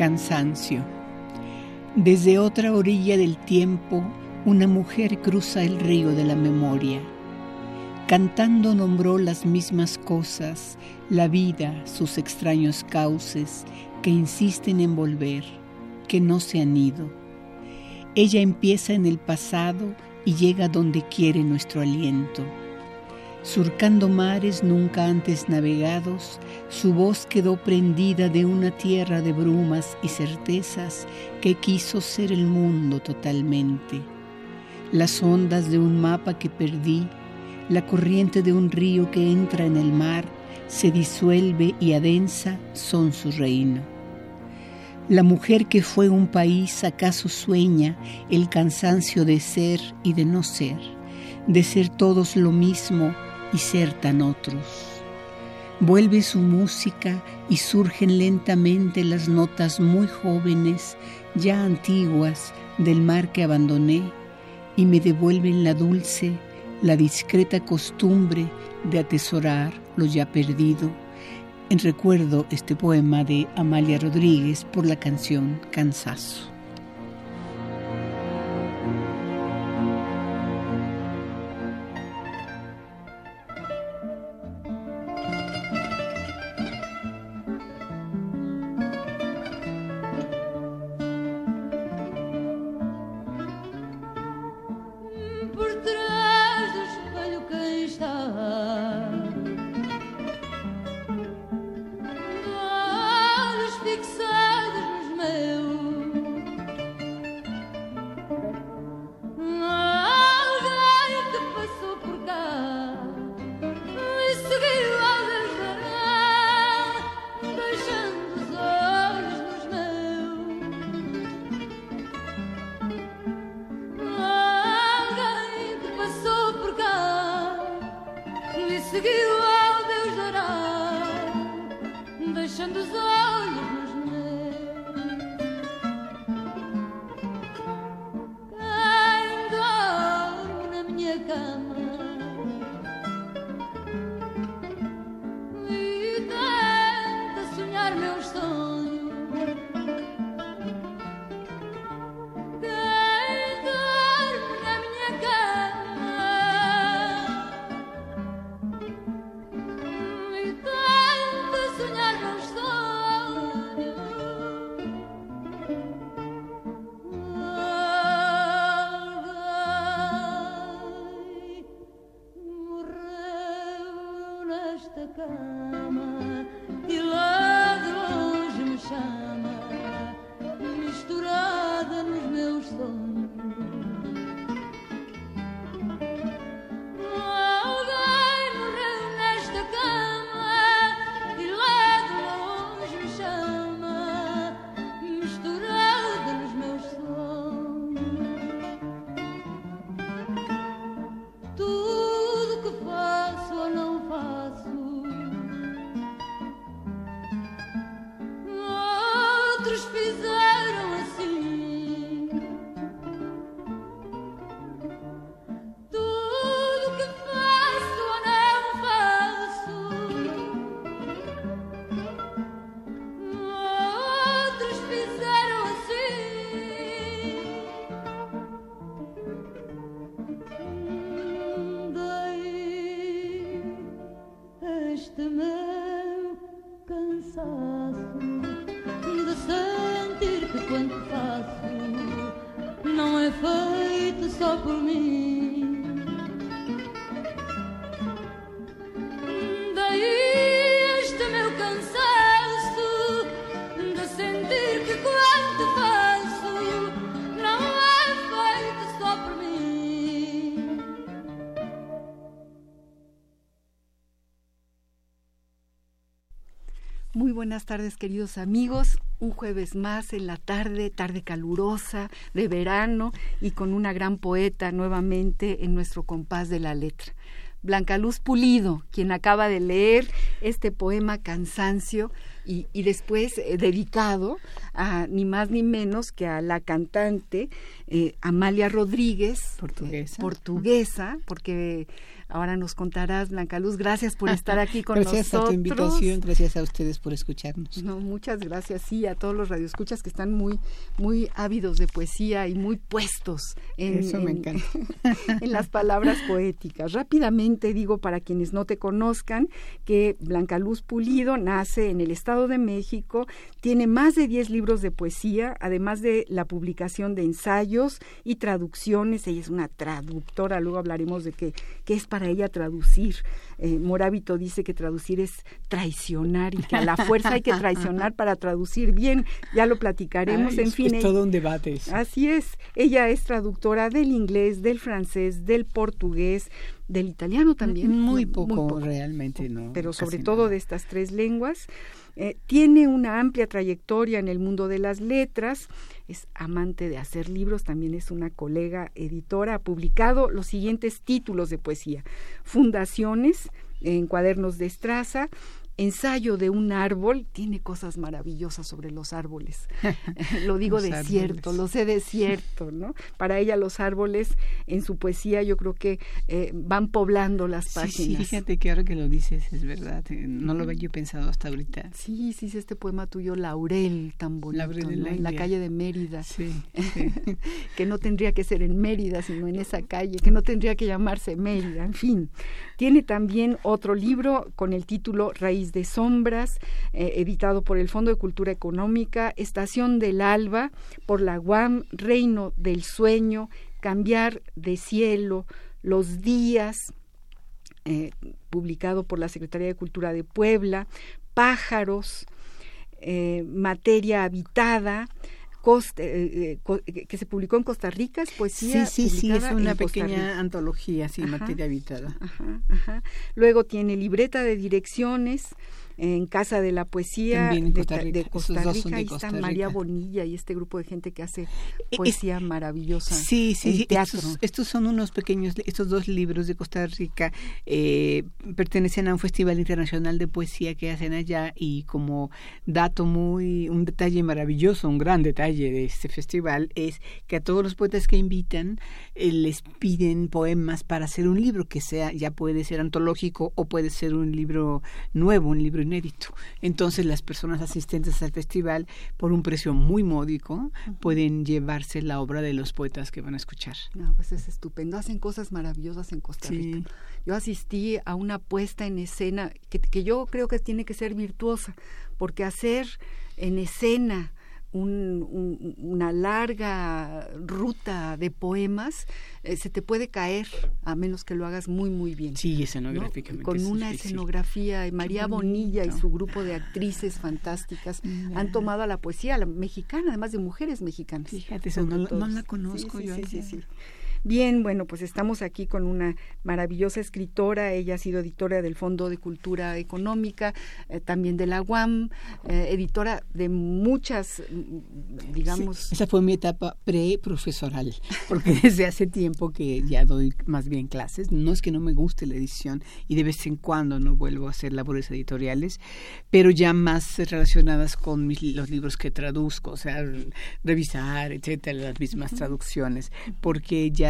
Cansancio. Desde otra orilla del tiempo, una mujer cruza el río de la memoria. Cantando nombró las mismas cosas, la vida, sus extraños cauces, que insisten en volver, que no se han ido. Ella empieza en el pasado y llega donde quiere nuestro aliento Surcando mares nunca antes navegados, su voz quedó prendida de una tierra de brumas y certezas que quiso ser el mundo totalmente. Las ondas de un mapa que perdí, la corriente de un río que entra en el mar, se disuelve y adensa son su reino. La mujer que fue un país acaso sueña el cansancio de ser y de no ser, de ser todos lo mismo, y ser tan otros. Vuelve su música y surgen lentamente las notas muy jóvenes, ya antiguas, del mar que abandoné, y me devuelven la dulce, la discreta costumbre de atesorar lo ya perdido. En recuerdo este poema de Amalia Rodríguez por la canción Cansazo. Buenas tardes, queridos amigos. Un jueves más en la tarde, tarde calurosa, de verano y con una gran poeta nuevamente en nuestro compás de la letra. Blanca Luz Pulido, quien acaba de leer este poema Cansancio y, después eh, dedicado a ni más ni menos que a la cantante eh, Amalia Rodríguez, portuguesa, eh, portuguesa porque Ahora nos contarás, Blanca Luz. Gracias por estar aquí con nosotros. Gracias a tu invitación, gracias a ustedes por escucharnos. No, muchas gracias, sí, a todos los radioescuchas que están muy, muy ávidos de poesía y muy puestos en, en las palabras poéticas. Rápidamente digo para quienes no te conozcan que Blanca Luz Pulido nace en el Estado de México, tiene más de 10 libros de poesía, además de la publicación de ensayos y traducciones. Ella es una traductora, luego hablaremos de qué, qué es para para ella traducir. Eh, Morábito dice que traducir es traicionar y que a la fuerza hay que traicionar para traducir bien. Ya lo platicaremos. en fin, es todo un debate. Así es. Ella es traductora del inglés, del francés, del portugués, del italiano también. Muy poco, realmente, no. Pero sobre todo de estas tres lenguas. Eh, tiene una amplia trayectoria en el mundo de las letras, es amante de hacer libros, también es una colega editora, ha publicado los siguientes títulos de poesía, Fundaciones en cuadernos de estraza, ensayo de un árbol tiene cosas maravillosas sobre los árboles. lo digo de cierto, lo sé de cierto, ¿no? Para ella los árboles en su poesía yo creo que eh, van poblando las páginas. Sí, fíjate que ahora que lo dices es verdad, eh, no lo había yo pensado hasta ahorita. Sí, sí, este poema tuyo Laurel tan bonito, Laurel en la calle de Mérida. Sí, que no tendría que ser en Mérida, sino en esa calle, que no tendría que llamarse Mérida, en fin. Tiene también otro libro con el título Raíz de Sombras, eh, editado por el Fondo de Cultura Económica, Estación del Alba, por la UAM, Reino del Sueño, Cambiar de Cielo, Los Días, eh, publicado por la Secretaría de Cultura de Puebla, Pájaros, eh, Materia Habitada, que se publicó en Costa Rica, es poesía. Sí, sí, sí, es una pequeña antología, sí, materia habitada. Luego tiene libreta de direcciones, en Casa de la Poesía de, Costa Rica. Ahí está María Bonilla y este grupo de gente que hace poesía maravillosa. Sí, sí, teatro. Estos, son unos pequeños, estos dos libros de Costa Rica eh, pertenecen a un festival internacional de poesía que hacen allá y como dato muy, un detalle maravilloso, un gran detalle de este festival es que a todos los poetas que invitan eh, les piden poemas para hacer un libro que sea, ya puede ser antológico o puede ser un libro nuevo, un libro inédito. Entonces las personas asistentes al festival, por un precio muy módico, pueden llevarse la obra de los poetas que van a escuchar. No, pues es estupendo. Hacen cosas maravillosas en Costa Rica. Yo asistí a una puesta en escena que, que yo creo que tiene que ser virtuosa, porque hacer en escena un, una larga ruta de poemas, eh, se te puede caer a menos que lo hagas muy, muy bien. Sí, escenográficamente. Con una escenografía, y María Bonilla y su grupo de actrices fantásticas han tomado a la poesía mexicana, además de mujeres mexicanas. Fíjate, no, no, la conozco yo. Sí, sí, Bien, bueno, pues estamos aquí con una maravillosa escritora. Ella ha sido editora del Fondo de Cultura Económica, eh, también de la UAM, eh, editora de muchas, mm, digamos. esa fue mi etapa pre-profesoral, porque desde hace tiempo que ya doy más bien clases. No es que no me guste la edición y de vez en cuando no vuelvo a hacer labores editoriales, pero ya más relacionadas con los libros que traduzco, o sea, revisar, etcétera, las mismas traducciones, porque ya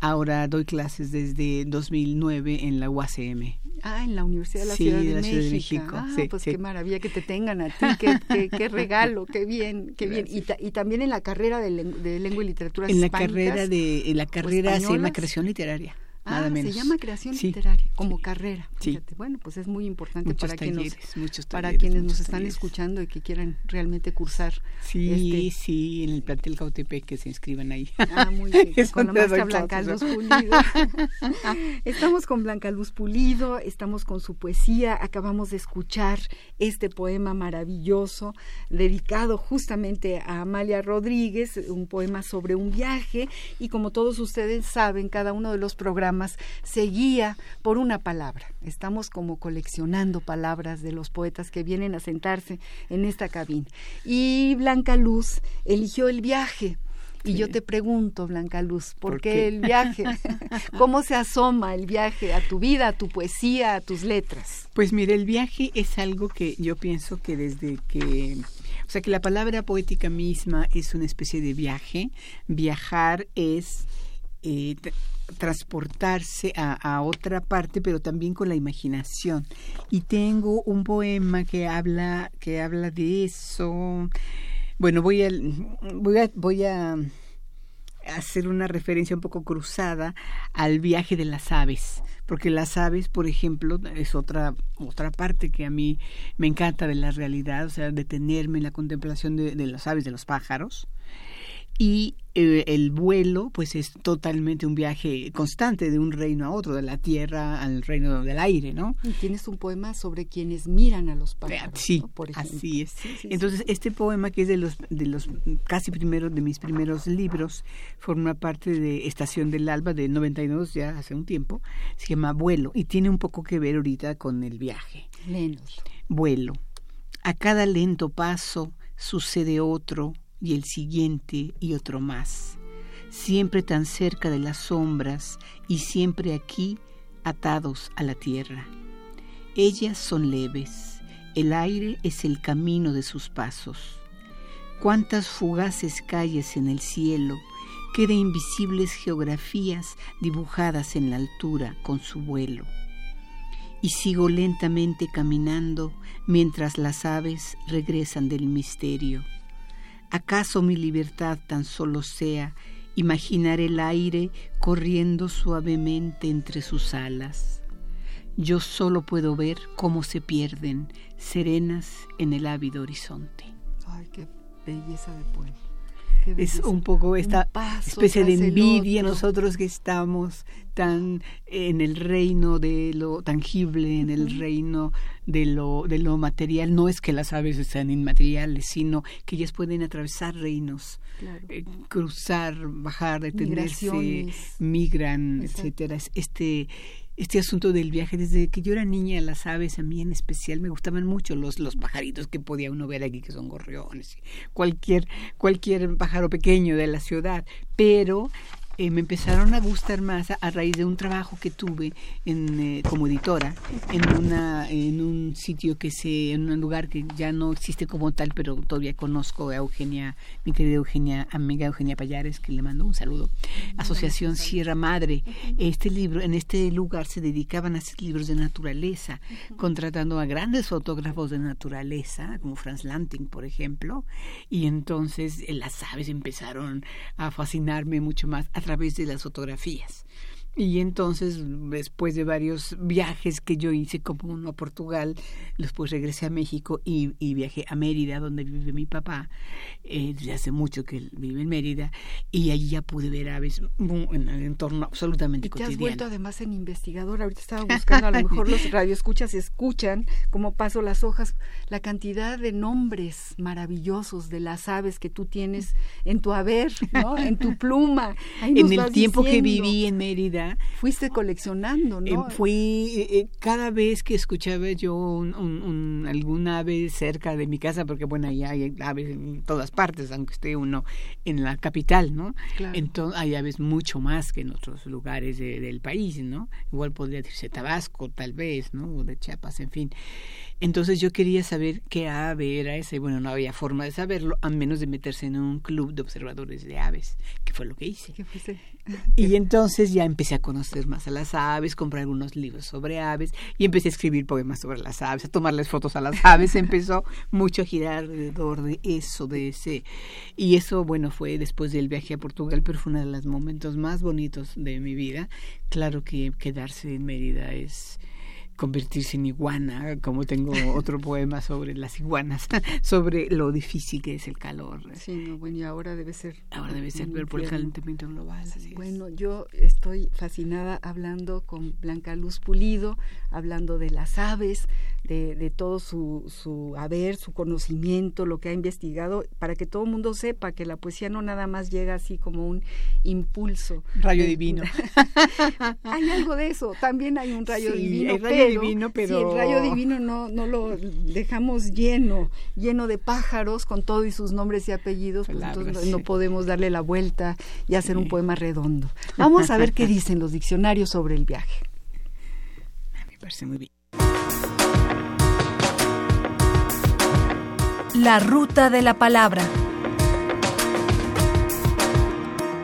ahora doy clases desde 2009 en la UACM. Ah, en la Universidad de la, Ciudad, de México. Ah, pues qué maravilla que te tengan a ti, qué, qué, regalo, qué bien, qué bien. Y, y, también en la carrera de, lengua y literatura En la carrera de, en la carrera se llama creación literaria. Ah, se llama creación literaria como carrera. Bueno, pues es muy importante para, quienes, para quienes nos están escuchando y que quieran realmente cursar. Sí, este sí, en el plantel Cautepec que se inscriban ahí. Ah, muy bien. con la maestra Blanca Luz Pulido. estamos con Blanca Luz Pulido, estamos con su poesía. Acabamos de escuchar este poema maravilloso dedicado justamente a Amalia Rodríguez, un poema sobre un viaje. Y como todos ustedes saben, cada uno de los programas programas se guía por una palabra. Estamos como coleccionando palabras de los poetas que vienen a sentarse en esta cabina. Y Blanca Luz eligió el viaje y yo te pregunto, Blanca Luz, ¿por, qué, el viaje? ¿Cómo se asoma el viaje a tu vida, a tu poesía, a tus letras? Pues mire, el viaje es algo que yo pienso que desde que, o sea, que la palabra poética misma es una especie de viaje. Viajar es eh, transportarse a, otra parte, pero también con la imaginación. Y tengo un poema que habla, que habla de eso. Bueno, voy a, voy a, voy a hacer una referencia un poco cruzada al viaje de las aves, porque las aves, por ejemplo, es otra otra parte que a mí me encanta de la realidad, o sea, detenerme en la contemplación de las aves, de los pájaros, y eh, el vuelo pues es totalmente un viaje constante de un reino a otro, de la tierra al reino del aire, ¿no? Y tienes un poema sobre quienes miran a los pájaros, sí, Por así es. Entonces este poema que es de los de los casi primeros de mis primeros libros forma parte de Estación del Alba de 92 ya hace un tiempo, se llama Vuelo y tiene un poco que ver ahorita con el viaje. Léenos. Vuelo. A cada lento paso sucede otro y el siguiente y otro más, siempre tan cerca de las sombras y siempre aquí atados a la tierra. Ellas son leves, el aire es el camino de sus pasos. Cuántas fugaces calles en el cielo, qué de invisibles geografías dibujadas en la altura con su vuelo. Y sigo lentamente caminando mientras las aves regresan del misterio ¿Acaso mi libertad tan solo sea imaginar el aire corriendo suavemente entre sus alas? Yo solo puedo ver cómo se pierden, serenas en el ávido horizonte. Ay, qué belleza de poema es un poco esta especie de envidia nosotros que estamos tan en el reino de lo tangible, en el reino de lo, de lo material. No es que las aves sean inmateriales, sino que ellas pueden atravesar reinos, eh, cruzar, bajar, detenerse, migran, etcétera. Este este asunto del viaje. Desde que yo era niña, las aves a mí en especial me gustaban mucho los, los pajaritos que podía uno ver aquí, que son gorriones, cualquier, cualquier pájaro pequeño de la ciudad. Pero eh, me empezaron a gustar más a, raíz de un trabajo que tuve en, eh, como editora en una en un sitio que se en un lugar que ya no existe como tal pero todavía conozco a Eugenia mi querida Eugenia amiga Eugenia Payares que le mando un saludo. Asociación Sierra Madre. Este libro en este lugar se dedicaban a hacer libros de naturaleza contratando a grandes fotógrafos de naturaleza como Franz Lanting por ejemplo y entonces eh, las aves empezaron a fascinarme mucho más través de las fotografías. Y entonces, después de varios viajes que yo hice, como uno a Portugal, después regresé a México y, viajé a Mérida, donde vive mi papá, eh, desde hace mucho que él vive en Mérida, y allí ya pude ver aves en el entorno absolutamente y te has vuelto además en investigador. Ahorita estaba buscando, a lo mejor los radioescuchas escuchan cómo paso las hojas, la cantidad de nombres maravillosos de las aves que tú tienes en tu haber, ¿no? en tu pluma. en el tiempo que viví en Mérida, Fuiste coleccionando, ¿no? Eh, fui, eh, eh, cada vez que escuchaba yo un, algún ave cerca de mi casa, porque bueno, ahí hay aves en todas partes, aunque esté uno en la capital, ¿no? Entonces hay aves mucho más que en otros lugares del país, ¿no? Igual podría decirse Tabasco, tal vez, ¿no? O de Chiapas, en fin. Entonces yo quería saber qué ave era esa y bueno, no había forma de saberlo a menos de meterse en un club de observadores de aves, que fue lo que hice. Y entonces ya empecé a conocer más a las aves, compré algunos libros sobre aves y empecé a escribir poemas sobre las aves, a tomarles fotos a las aves. Empezó mucho a girar alrededor de eso, de ese. Y eso, bueno, fue después del viaje a Portugal, pero fue uno de los momentos más bonitos de mi vida. Claro que quedarse en Mérida es convertirse en iguana, como tengo otro poema sobre las iguanas, sobre lo difícil que es el calor. Sí, no, bueno, y ahora debe ser. Ahora debe ser por el calentamiento global. bueno, yo estoy fascinada hablando con Blanca Luz Pulido, hablando de las aves, de, de todo su, su haber, su conocimiento, lo que ha investigado, para que todo el mundo sepa que la poesía no nada más llega así como un impulso. Rayo divino. hay algo de eso, también hay un rayo divino. pero divino, pero... Si el rayo divino no, no lo dejamos lleno, lleno de pájaros con todo y sus nombres y apellidos, pues entonces no podemos darle la vuelta y hacer un poema redondo. Vamos a ver qué dicen los diccionarios sobre el viaje. Me parece muy bien. La ruta de la palabra.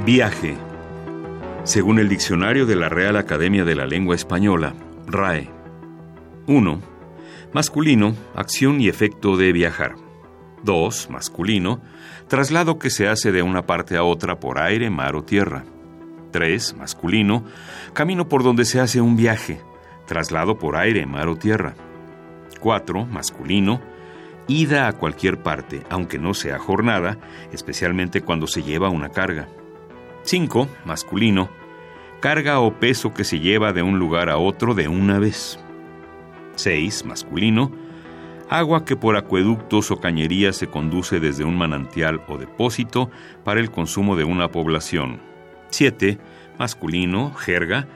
Viaje. Según el diccionario de la Real Academia de la Lengua Española, RAE, 1. Masculino, acción y efecto de viajar. 2. Masculino, traslado que se hace de una parte a otra por aire, mar o tierra. 3. Masculino, camino por donde se hace un viaje, traslado por aire, mar o tierra. 4. Masculino, ida a cualquier parte, aunque no sea jornada, especialmente cuando se lleva una carga. 5. Masculino, carga o peso que se lleva de un lugar a otro de una vez. 6. Masculino. Agua que por acueductos o cañerías se conduce desde un manantial o depósito para el consumo de una población. 7. Masculino, jerga,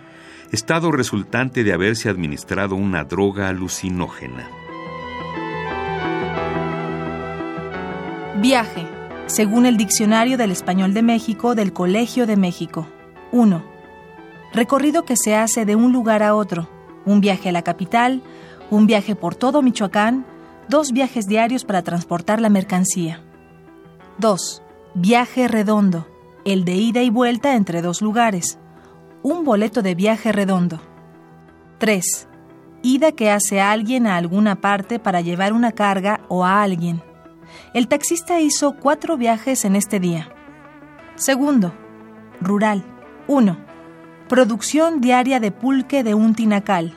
estado resultante de haberse administrado una droga alucinógena. Viaje, según el Diccionario del Español de México del Colegio de México. 1. Recorrido que se hace de un lugar a otro. Un viaje a la capital, un viaje por todo Michoacán, dos viajes diarios para transportar la mercancía. 2. Viaje redondo, el de ida y vuelta entre dos lugares. Un boleto de viaje redondo. 3. Ida que hace alguien a alguna parte para llevar una carga o a alguien. El taxista hizo cuatro viajes en este día. Segundo, rural. 1. Producción diaria de pulque de un tinacal.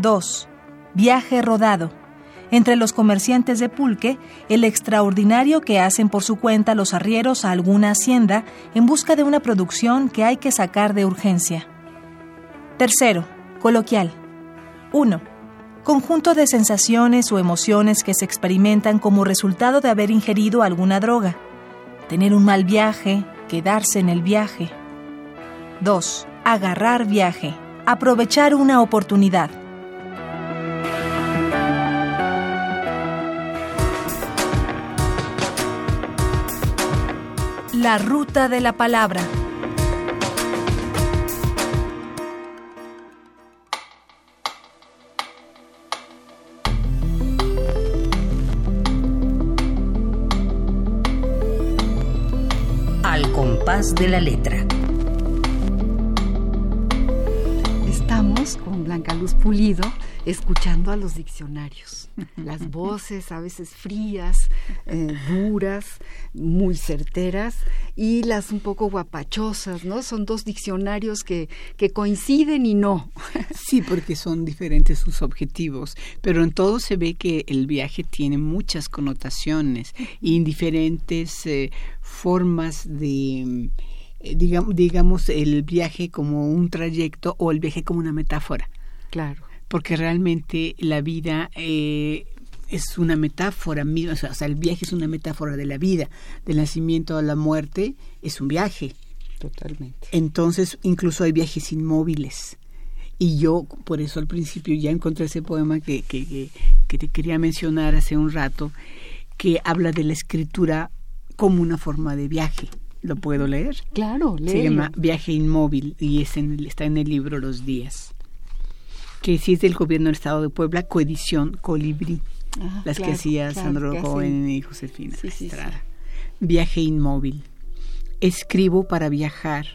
2. Viaje rodado. Entre los comerciantes de pulque, el extraordinario que hacen por su cuenta los arrieros a alguna hacienda en busca de una producción que hay que sacar de urgencia. Tercero, coloquial. 1. Conjunto de sensaciones o emociones que se experimentan como resultado de haber ingerido alguna droga. Tener un mal viaje, quedarse en el viaje. 2. Agarrar viaje. Aprovechar una oportunidad. La ruta de la palabra. Al compás de la letra. Estamos con Blanca Luz Pulido escuchando a los diccionarios. Las voces a veces frías, eh, duras, muy certeras y las un poco guapachosas, ¿no? Son dos diccionarios que, que coinciden y no. Sí, porque son diferentes sus objetivos, pero en todo se ve que el viaje tiene muchas connotaciones y diferentes eh, formas de eh, digamos, digamos, el viaje como un trayecto o el viaje como una metáfora. Claro. Porque realmente la vida eh, es una metáfora misma, o sea, el viaje es una metáfora de la vida, del nacimiento a la muerte, es un viaje. Totalmente. Entonces, incluso hay viajes inmóviles. Y yo, por eso al principio ya encontré ese poema que, que, que te quería mencionar hace un rato, que habla de la escritura como una forma de viaje. ¿Lo puedo leer? Claro, léelo. Se llama Viaje Inmóvil y es en el, está en el libro Los Días, que sí es del gobierno del Estado de Puebla, coedición Colibrí, Ah, las claro, que hacía claro, Sandro que Cohen hacen- y Josefina Sí, sí, Estrada. Viaje Inmóvil. Escribo para viajar,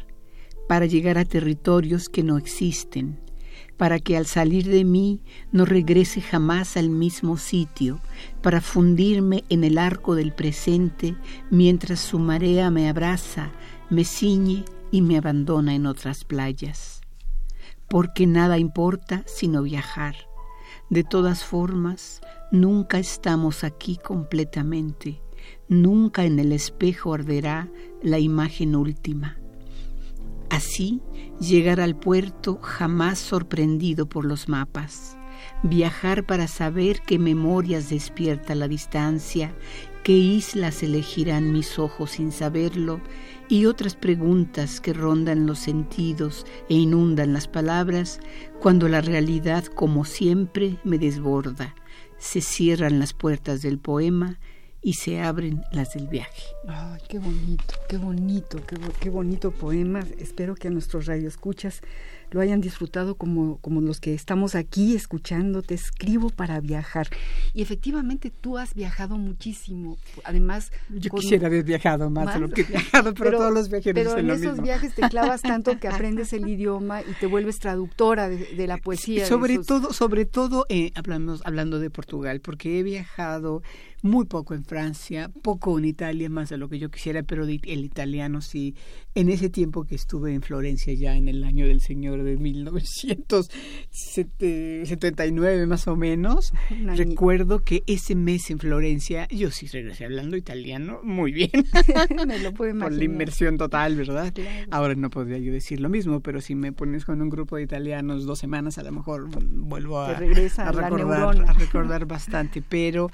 para llegar a territorios que no existen, para que al salir de mí no regrese jamás al mismo sitio, para fundirme en el arco del presente mientras su marea me abraza, me ciñe y me abandona en otras playas. Porque nada importa sino viajar. De todas formas, nunca estamos aquí completamente, nunca en el espejo arderá la imagen última. Así, llegar al puerto jamás sorprendido por los mapas, viajar para saber qué memorias despierta la distancia, qué islas elegirán mis ojos sin saberlo, y otras preguntas que rondan los sentidos e inundan las palabras, cuando la realidad, como siempre, me desborda. Se cierran las puertas del poema y se abren las del viaje. Ay, qué bonito, qué bonito, qué, qué bonito poema. Espero que a nuestros radioescuchas lo hayan disfrutado como, como los que estamos aquí escuchando. Te escribo para viajar. Y efectivamente tú has viajado muchísimo. Además... Yo quisiera haber viajado más, de lo que he viajado, pero, todos los viajeros Pero en esos viajes te clavas tanto que aprendes el idioma y te vuelves traductora de, la poesía. Sobre todo, sobre todo eh, hablando, hablando de Portugal, porque he viajado muy poco en Francia, poco en Italia, más de lo que yo quisiera, pero el italiano sí. En ese tiempo que estuve en Florencia ya en el año del Señor de 1979 más o menos, recuerdo que ese mes en Florencia yo sí regresé hablando italiano muy bien. me lo puedo Por la inmersión total, ¿verdad? Ahora no podría yo decir lo mismo, pero si me pones con un grupo de italianos dos semanas, a lo mejor vuelvo a, a recordar, a recordar bastante, pero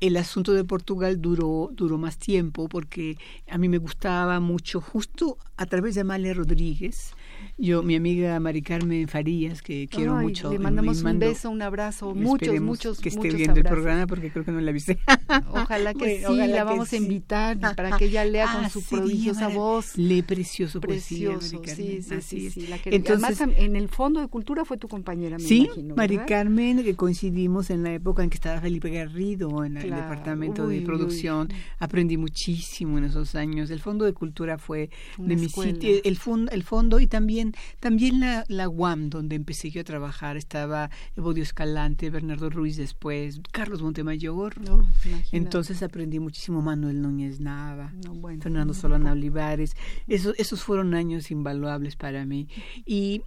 el asunto de Portugal duró, duró más tiempo porque a mí me gustaba mucho, justo a través de Amalia Rodríguez, yo, mi amiga Mari Carmen Farías, que quiero mucho. Le mandamos un beso, un abrazo, muchos, muchos, que esté viendo el programa porque creo que no la viste. Ojalá que sí, la vamos a invitar para que ella lea con ah, su prodigiosa voz. Lee precioso, precioso, sí, sí, sí, Entonces, Además, en el Fondo de Cultura fue tu compañera, me sí, imagino, Mari Carmen, que coincidimos en la época en que estaba Felipe Garrido en el departamento de producción. Aprendí muchísimo en esos años. El Fondo de Cultura fue de mi sitio, el, el fondo y también también, la, la UAM, donde empecé yo a trabajar, estaba Evodio Escalante, Bernardo Ruiz después, Carlos Montemayor. Entonces aprendí muchísimo Manuel Núñez Nava, Fernando Solana Olivares. Esos, esos fueron años invaluables para mí. Y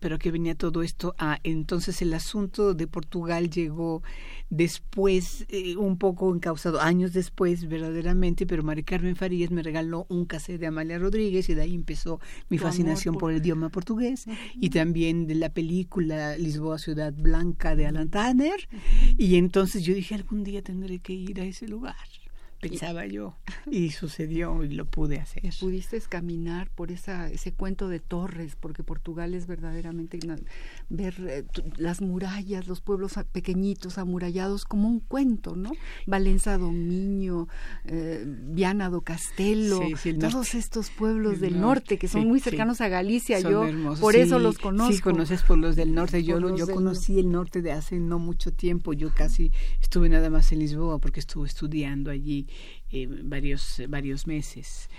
pero que venía todo esto a entonces el asunto de Portugal llegó después eh, un poco encausado años después verdaderamente pero Mari Carmen Farías me regaló un cassette de Amalia Rodríguez y de ahí empezó mi fascinación por... el idioma portugués y también de la película Lisboa Ciudad Blanca de Alan Tanner. Y entonces yo dije algún día tendré que ir a ese lugar pensaba yo. Y sucedió y lo pude hacer. Pudiste caminar por esa, ese cuento de torres, porque Portugal es verdaderamente ver eh, las murallas, los pueblos pequeñitos amurallados como un cuento, ¿no? Valenza Dominio, eh, Viana do Castelo, todos estos pueblos del norte, que son muy cercanos a Galicia, yo por eso los conozco. Sí, conoces por los del norte, yo, yo conocí el norte de hace no mucho tiempo, yo casi estuve nada más en Lisboa porque estuve estudiando allí eh, varios, varios meses,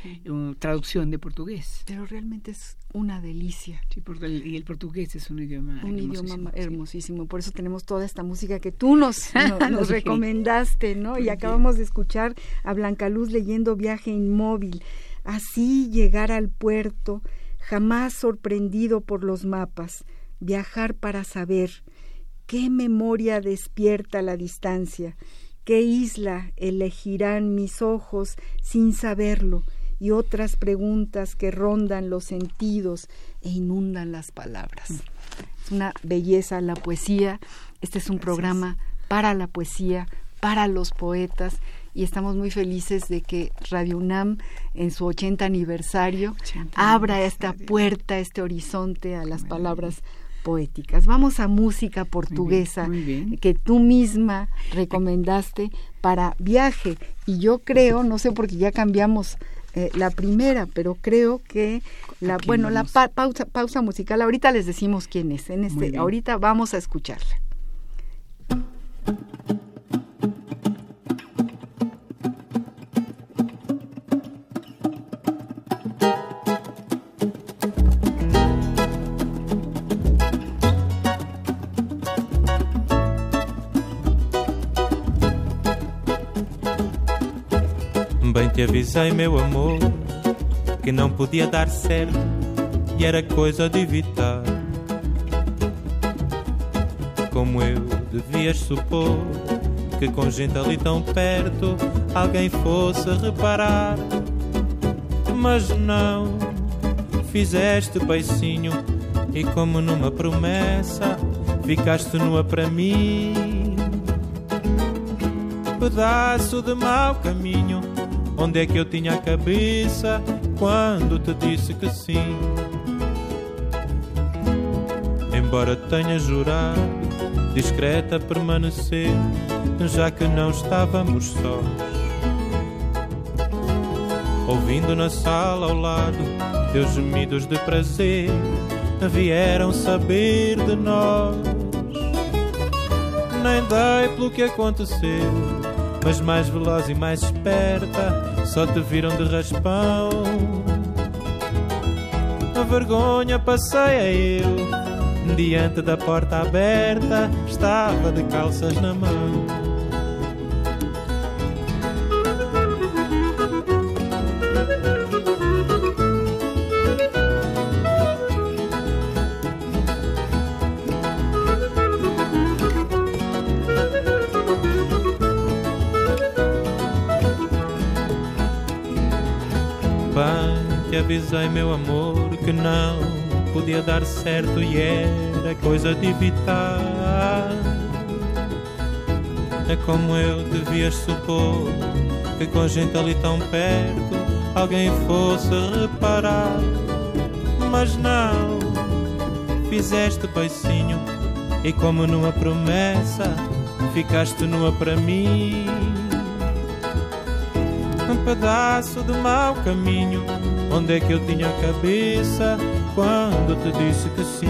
traducción de portugués. Pero realmente es una delicia. y el portugués es un idioma Un idioma hermosísimo, por eso tenemos toda esta música que tú nos, nos, recomendaste, ¿no? Y acabamos de escuchar a Blanca Luz leyendo Viaje Inmóvil. Así llegar al puerto, jamás sorprendido por los mapas, viajar para saber qué memoria despierta la distancia, ¿Qué isla elegirán mis ojos sin saberlo? Y otras preguntas que rondan los sentidos e inundan las palabras. Es una belleza la poesía. Este es un programa para la poesía, para los poetas y estamos muy felices de que Radio UNAM en su 80 aniversario abra esta puerta, este horizonte a las palabras poéticas. Vamos a música portuguesa que tú misma recomendaste para viaje. Y yo creo, no sé porque ya cambiamos eh, la primera, pero creo que la bueno, la pausa, pausa musical, ahorita les decimos quién es. En este, ahorita vamos a escucharla. Te avisei, meu amor, que não podia dar certo e era coisa de evitar. como eu devias supor que com gente ali tão perto alguém fosse reparar. Mas não, fizeste beicinho e como numa promessa ficaste nua para mim. Pedaço de mau caminho, onde é que eu tinha a cabeça quando te disse que sim? Embora tenha jurado, discreta permanecer, já que não estávamos sós. Ouvindo na sala ao lado teus gemidos de prazer vieram saber de nós. Nem dei pelo que aconteceu, mas mais veloz e mais esperta, só te viram de raspão. A vergonha passei eu, diante da porta aberta, estava de calças na mão. Avisei, meu amor, que não podia dar certo e era coisa de evitar. É como eu devias supor que com gente ali tão perto alguém fosse reparar. Mas não, fizeste beicinho e como numa promessa ficaste nua para mim. Um pedaço do mau caminho Onde é que eu tinha a cabeça quando te disse que sim?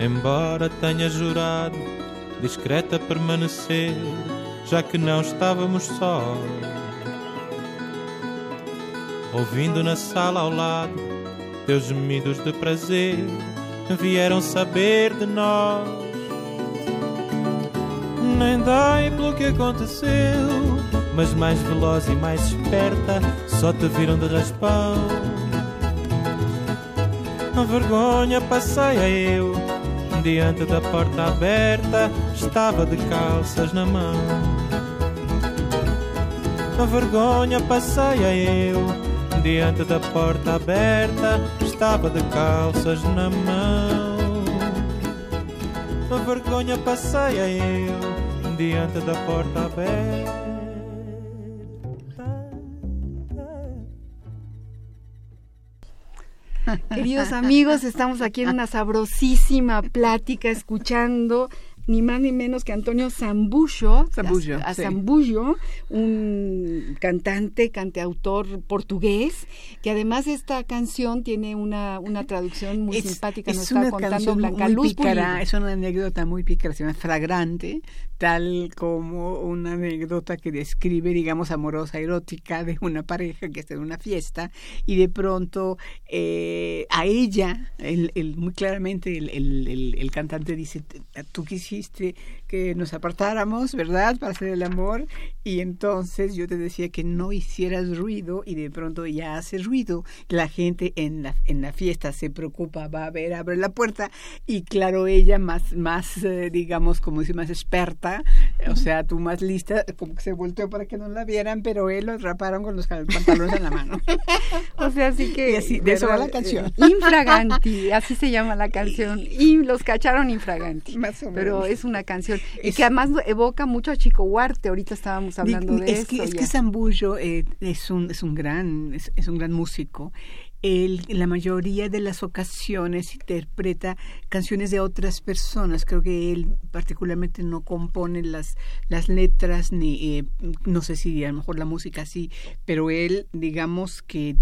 Embora tenha jurado discreta permanecer, já que não estávamos sós. Ouvindo na sala ao lado teus gemidos de prazer, vieram saber de nós. Nem dai pelo que aconteceu mas mais veloz e mais esperta, só te viram de raspão. A vergonha passeia eu, diante da porta aberta, estava de calças na mão. A vergonha passeia eu, diante da porta aberta, estava de calças na mão. A vergonha passeia eu, diante da porta aberta. Queridos amigos, estamos aquí en una sabrosísima plática escuchando ni más ni menos que Antonio Zambullo, a, Zambullo, un cantante, cantautor portugués, que además esta canción tiene una, una traducción muy simpática, nos está contando Blanca Luz. es una anécdota muy pícara, se llama Fragrante, tal como una anécdota que describe, digamos, amorosa, erótica de una pareja que está en una fiesta y de pronto eh, a ella, el, el, muy claramente el, el, cantante dice, tú registre que nos apartáramos, ¿verdad? Para hacer el amor y entonces yo te decía que no hicieras ruido y de pronto ya hace ruido. La gente en la, en la fiesta se preocupa, va a ver, abre la puerta y claro, ella más, más eh, digamos, como dice, más experta, o sea, tú más lista, como que se volteó para que no la vieran, pero él lo atraparon con los pantalones en la mano. o sea, así que... Y así, de eso va la canción. infraganti, así se llama la canción. Y los cacharon infraganti. Más o menos. Pero es una canción y que además evoca mucho a Chico Huarte, ahorita estábamos hablando de, es Que, es que Zambullo eh, es, un, es, un gran, es, un gran músico. Él, en la mayoría de las ocasiones interpreta canciones de otras personas. Creo que él particularmente no compone las, las letras, ni eh, no sé si a lo mejor la música sí, pero él, digamos que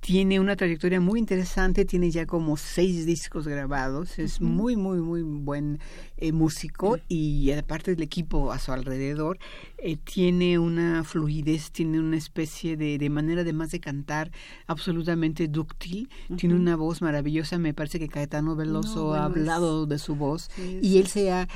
tiene una trayectoria muy interesante, tiene ya como seis discos grabados, es muy, muy, muy buen eh, músico y aparte del equipo a su alrededor, eh, tiene una fluidez, tiene una especie de, de, manera además de cantar absolutamente dúctil, tiene una voz maravillosa, me parece que Caetano Veloso ha hablado de su voz y él se ha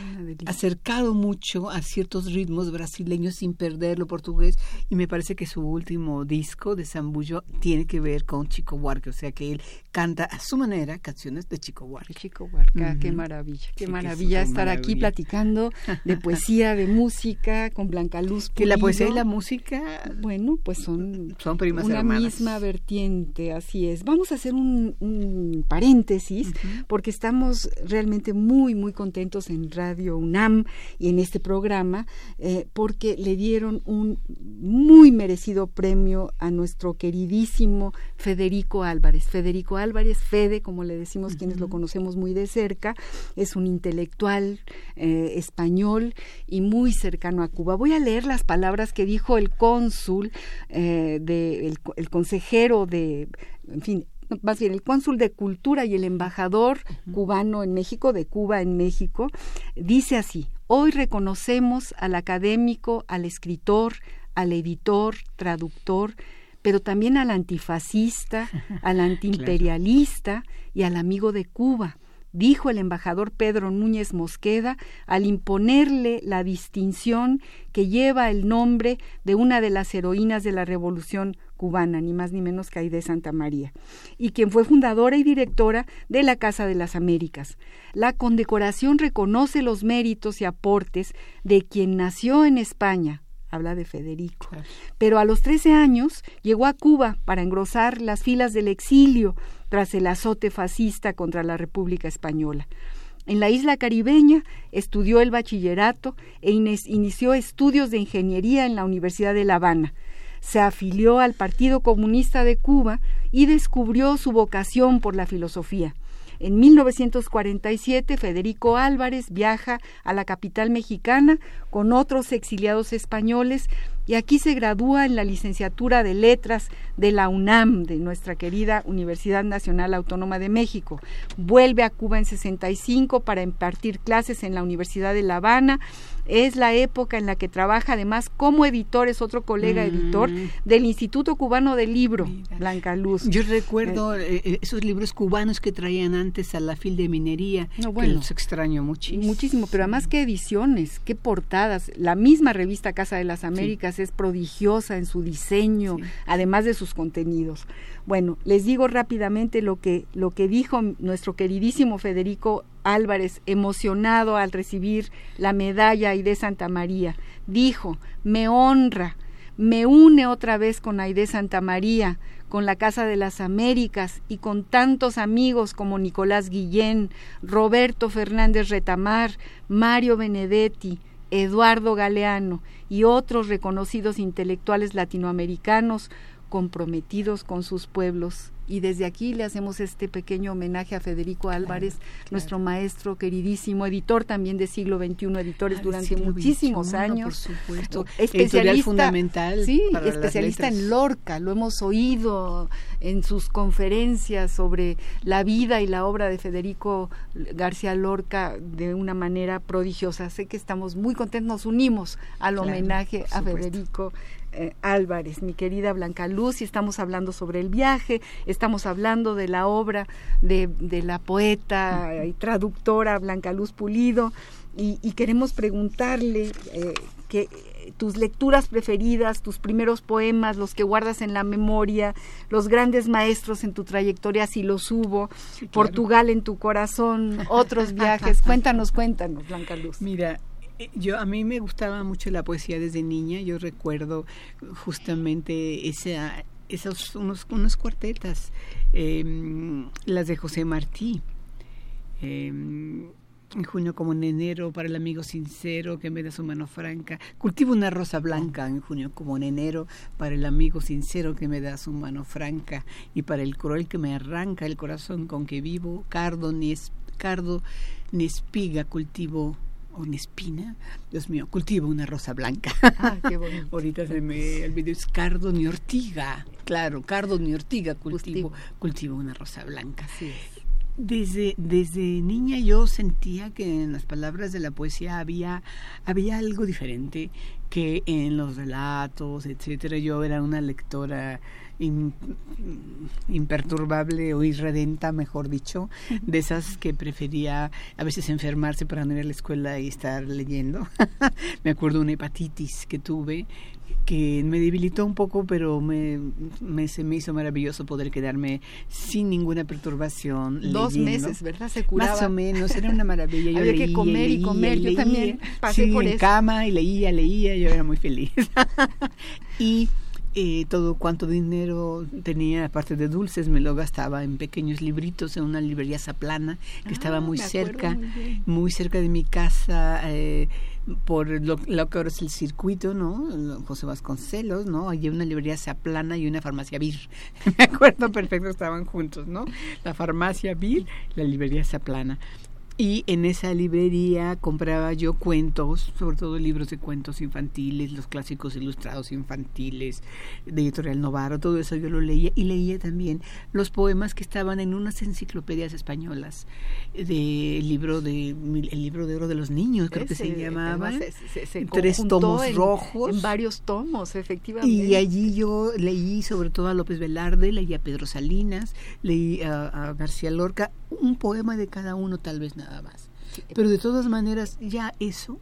acercado mucho a ciertos ritmos brasileños sin perder lo portugués y me parece que su último disco de Zambullo tiene que ver con con Chico Huarca, o sea que él canta a su manera canciones de Chico Huarca. Chico Huarca, qué maravilla, qué maravilla estar aquí platicando de poesía, de música con Blanca Luz. Que la poesía y la música, bueno, pues son, son primas una misma vertiente, así es. Vamos a hacer un, paréntesis porque estamos realmente muy, muy contentos en Radio UNAM y en este programa eh, porque le dieron un muy merecido premio a nuestro queridísimo Federico Álvarez. Federico Álvarez, Fede, como le decimos quienes lo conocemos muy de cerca, es un intelectual eh, español y muy cercano a Cuba. Voy a leer las palabras que dijo el cónsul, eh, de, el, consejero de, en fin, más bien el cónsul de cultura y el embajador cubano en México, de Cuba en México, dice así, hoy reconocemos al académico, al escritor, al editor, traductor, pero también al antifascista, al antiimperialista y al amigo de Cuba, dijo el embajador Pedro Núñez Mosqueda al imponerle la distinción que lleva el nombre de una de las heroínas de la Revolución cubana, ni más ni menos que Aide Santa María, y quien fue fundadora y directora de la Casa de las Américas. La condecoración reconoce los méritos y aportes de quien nació en España, habla de Federico. Pero a los 13 años llegó a Cuba para engrosar las filas del exilio tras el azote fascista contra la República Española. En la isla caribeña estudió el bachillerato e inició estudios de ingeniería en la Universidad de La Habana. Se afilió al Partido Comunista de Cuba y descubrió su vocación por la filosofía. En 1947, Federico Álvarez viaja a la capital mexicana con otros exiliados españoles y aquí se gradúa en la licenciatura de Letras de la UNAM, de nuestra querida Universidad Nacional Autónoma de México. Vuelve a Cuba en 65 para impartir clases en la Universidad de La Habana es la época en la que trabaja además como editor, es otro colega mm. editor del Instituto Cubano del Libro, Blanca Luz. Yo recuerdo eh, eh, esos libros cubanos que traían antes a la fil de minería, que los extraño muchísimo. Muchísimo, pero además qué ediciones, qué portadas. La misma revista Casa de las Américas es prodigiosa en su diseño, además de sus contenidos. Bueno, les digo rápidamente lo que, lo que dijo nuestro queridísimo Federico Álvarez, emocionado al recibir la medalla Aide Santa María. Dijo, me honra, me une otra vez con Aide Santa María, con la Casa de las Américas y con tantos amigos como Nicolás Guillén, Roberto Fernández Retamar, Mario Benedetti, Eduardo Galeano y otros reconocidos intelectuales latinoamericanos comprometidos con sus pueblos. Y desde aquí le hacemos este pequeño homenaje a Federico Álvarez, nuestro maestro queridísimo, editor también de siglo XXI, editores durante muchísimos años. Por supuesto. Especialista, fundamental. Sí, especialista en Lorca, lo hemos oído en sus conferencias sobre la vida y la obra de Federico García Lorca de una manera prodigiosa. Sé que estamos muy contentos, nos unimos al homenaje a Federico eh, Álvarez, mi querida Blanca Luz, y estamos hablando sobre el viaje, estamos hablando de la obra de, la poeta y traductora Blanca Luz Pulido, y, queremos preguntarle eh, que tus lecturas preferidas, tus primeros poemas, los que guardas en la memoria, los grandes maestros en tu trayectoria, si los hubo, Portugal en tu corazón, otros viajes. cuéntanos, cuéntanos, Blanca Luz. Mira, yo a mí me gustaba mucho la poesía desde niña. Yo recuerdo justamente esa, esos unos, unos cuartetas, em, las de José Martí. Em, en junio como en enero para el amigo sincero que me da su mano franca. Cultivo una rosa blanca en junio como en enero para el amigo sincero que me da su mano franca y para el cruel que me arranca el corazón con que vivo. Cardo ni, cardo ni espiga cultivo una espina, Dios mío, cultivo una rosa blanca. Ah, qué bonito. Ahorita se me olvidó, es cardo ni ortiga. Claro, cardo ni ortiga cultivo, cultivo, una rosa blanca. Sí. Desde, desde niña yo sentía que en las palabras de la poesía había, había algo diferente, que en los relatos, etcétera. Yo era una lectora imperturbable o irredenta, mejor dicho, de esas que prefería a veces enfermarse para no ir a la escuela y estar leyendo. me acuerdo una hepatitis que tuve que me debilitó un poco, pero me, se me hizo maravilloso poder quedarme sin ninguna perturbación. Dos meses, ¿verdad? Se curaba. Más o menos, era una maravilla. Yo Había que comer y, comer, yo también pasé por en cama y leía, leía, yo era muy feliz. y eh, todo cuanto dinero tenía, aparte de dulces, me lo gastaba en pequeños libritos en una librería Zaplana, que estaba ah, muy cerca, muy, cerca de mi casa. Eh, por lo, que ahora es el circuito, ¿no? José Vasconcelos, ¿no? Hay una librería Zaplana y una farmacia Bir. Me acuerdo perfecto, estaban juntos, ¿no? La farmacia Bir, la librería Zaplana. Y en esa librería compraba yo cuentos, sobre todo libros de cuentos infantiles, los clásicos ilustrados infantiles de Editorial Novaro, todo eso yo lo leía y leía también los poemas que estaban en unas enciclopedias españolas del libro de el libro de oro de los niños, creo que se llamaba, tres tomos rojos, en varios tomos, efectivamente. Y allí yo leí sobre todo a López Velarde, leí a Pedro Salinas, leí a, a García Lorca, un poema de cada uno tal vez nada más. Pero de todas maneras, ya eso,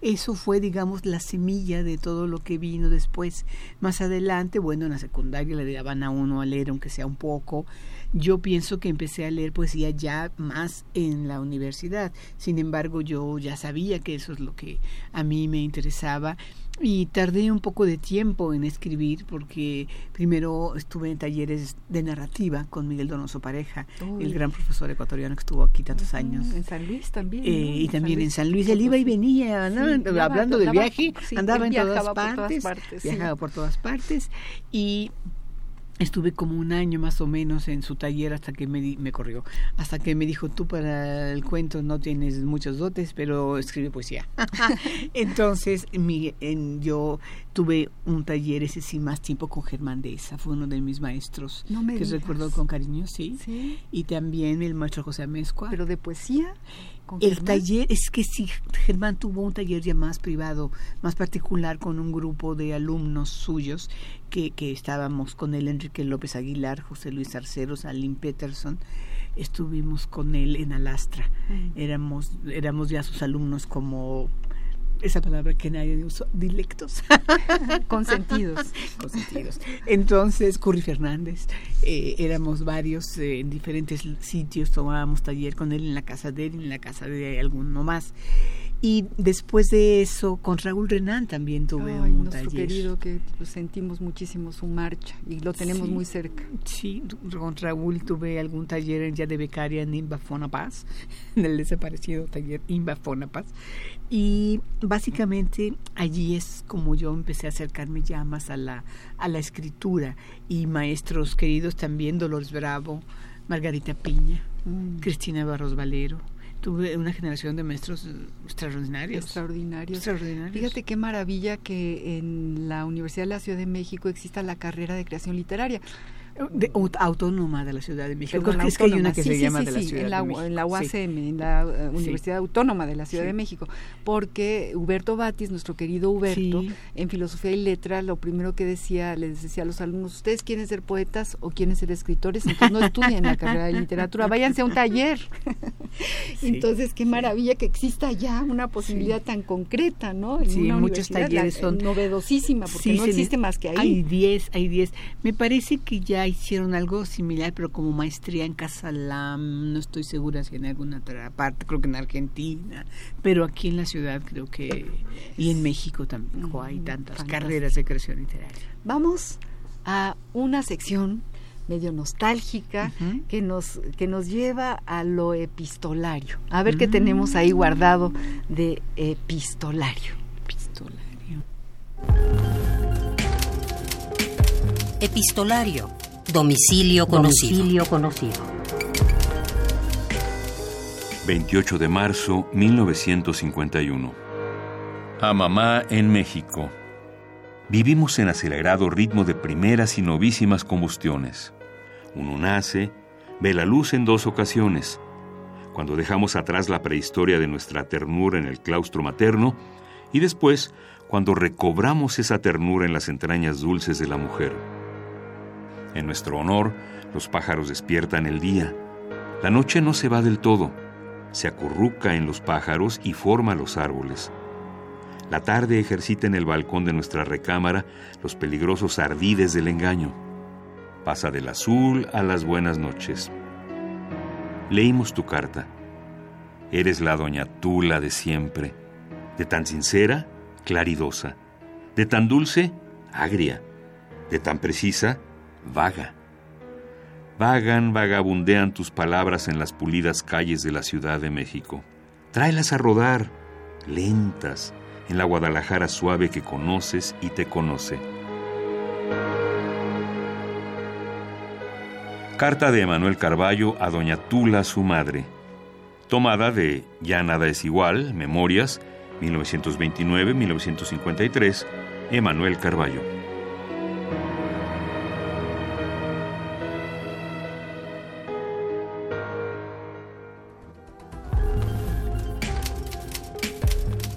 eso fue, digamos, la semilla de todo lo que vino después. Más adelante, bueno, en la secundaria le daban a uno a leer, aunque sea un poco. Yo pienso que empecé a leer poesía ya más en la universidad. Sin embargo, yo ya sabía que eso es lo que a mí me interesaba y tardé un poco de tiempo en escribir porque primero estuve en talleres de narrativa con Miguel Donoso Pareja, el gran profesor ecuatoriano que estuvo aquí tantos años. En San Luis también. Eh, y también en San Luis. Él iba y venía, hablando de viaje, andaba en todas partes, viajaba por todas partes y Estuve como un año más o menos en su taller hasta que me, me corrió, hasta que me dijo, tú para el cuento no tienes muchos dotes, pero escribe poesía. Entonces mi, en, yo tuve un taller ese sí más tiempo con Germán Deza, fue uno de mis maestros no me que recuerdo con cariño, sí. sí. Y también el maestro José Amezcua. ¿Pero de poesía? El taller, es que sí, Germán tuvo un taller ya más privado, más particular con un grupo de alumnos suyos que, que estábamos con él, Enrique López Aguilar, José Luis Arceros, Aline Peterson, estuvimos con él en Alastra. Éramos, éramos ya sus alumnos como esa palabra que nadie usó, dilectos. Consentidos. Consentidos. Entonces, Curry Fernández, eh, éramos varios eh, en diferentes sitios, tomábamos taller con él en la casa de él, en la casa de alguno más. Y después de eso, con Raúl Renán también tuve un nuestro querido que sentimos muchísimo su marcha y lo tenemos muy cerca. Sí, con Raúl tuve algún taller ya de becaria en Imbafona Paz, en el desaparecido taller Imbafona Paz. Y básicamente allí es como yo empecé a acercarme ya más a la, a la escritura. Y maestros queridos también, Dolores Bravo, Margarita Piña, mm. Cristina Barros Valero tuve una generación de maestros extraordinarios. Extraordinarios. Fíjate qué maravilla que en la Universidad de la Ciudad de México exista la carrera de creación literaria autónoma de la Ciudad de México. es que hay una que se llama de la Ciudad en la, de México. En la UACM, en la Universidad Autónoma de la Ciudad de México, porque Huberto Batis, nuestro querido Huberto, en Filosofía y Letra, lo primero que decía, les decía a los alumnos, ustedes quieren ser poetas o quieren ser escritores, entonces no estudien la carrera de literatura, váyanse a un taller. entonces, qué maravilla que exista ya una posibilidad tan concreta, ¿no? En una muchos talleres son novedosísima, porque no existe más que ahí. Hay 10, hay 10. Me parece que ya hicieron algo similar, pero como maestría en Casalam, no estoy segura si en alguna otra parte, creo que en Argentina, pero aquí en la ciudad creo que, y en México también hay tantas carreras de creación literaria. Vamos a una sección medio nostálgica que nos que nos lleva a lo epistolario. A ver qué tenemos ahí guardado de epistolario. Epistolario. Epistolario Domicilio conocido. Domicilio conocido. 28 de marzo 1951. A mamá en México. Vivimos en acelerado ritmo de primeras y novísimas combustiones. Uno nace, ve la luz en dos ocasiones. Cuando dejamos atrás la prehistoria de nuestra ternura en el claustro materno y después cuando recobramos esa ternura en las entrañas dulces de la mujer. En nuestro honor, los pájaros despiertan el día. La noche no se va del todo, se acurruca en los pájaros y forma los árboles. La tarde ejercita en el balcón de nuestra recámara los peligrosos ardides del engaño. Pasa del azul a las buenas noches. Leímos tu carta. Eres la doña Tula de siempre, de tan sincera, claridosa, de tan dulce, agria, de tan precisa, vaga. Vagan, vagabundean tus palabras en las pulidas calles de la Ciudad de México. Tráelas a rodar, lentas, en la Guadalajara suave que conoces y te conoce. Carta de Emanuel Carballo a Doña Tula, su madre. Tomada de Ya nada es igual, Memorias, 1929-1953, Emanuel Carballo.